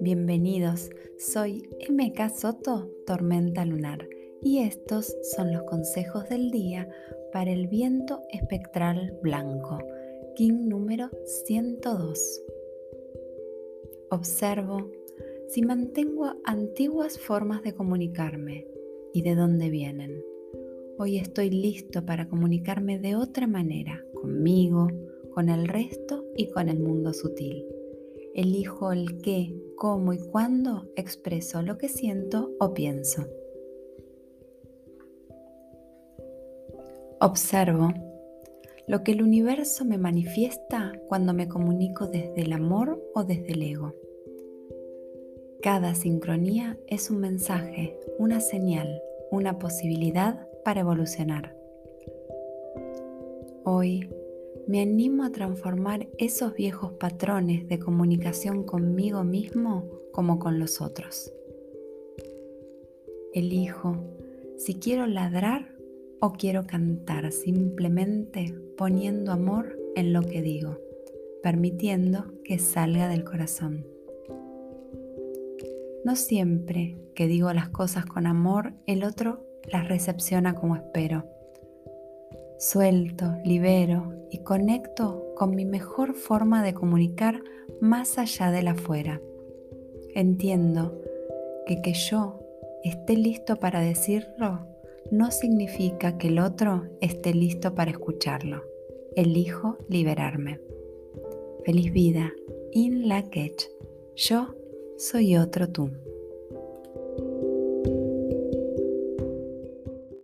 Bienvenidos, soy MK Soto, Tormenta Lunar, y estos son los consejos del día para el viento espectral blanco, King número 102. Observo si mantengo antiguas formas de comunicarme y de dónde vienen. Hoy estoy listo para comunicarme de otra manera, conmigo, con el resto y con el mundo sutil. Elijo el qué, cómo y cuándo expreso lo que siento o pienso. Observo lo que el universo me manifiesta cuando me comunico desde el amor o desde el ego. Cada sincronía es un mensaje, una señal, una posibilidad para evolucionar. Hoy me animo a transformar esos viejos patrones de comunicación conmigo mismo como con los otros. Elijo si quiero ladrar o quiero cantar simplemente poniendo amor en lo que digo, permitiendo que salga del corazón. No siempre que digo las cosas con amor, el otro las recepciona como espero Suelto, libero y conecto con mi mejor forma de comunicar más allá de la afuera. Entiendo que que yo esté listo para decirlo no significa que el otro esté listo para escucharlo. Elijo liberarme. Feliz vida. In la Yo soy otro tú.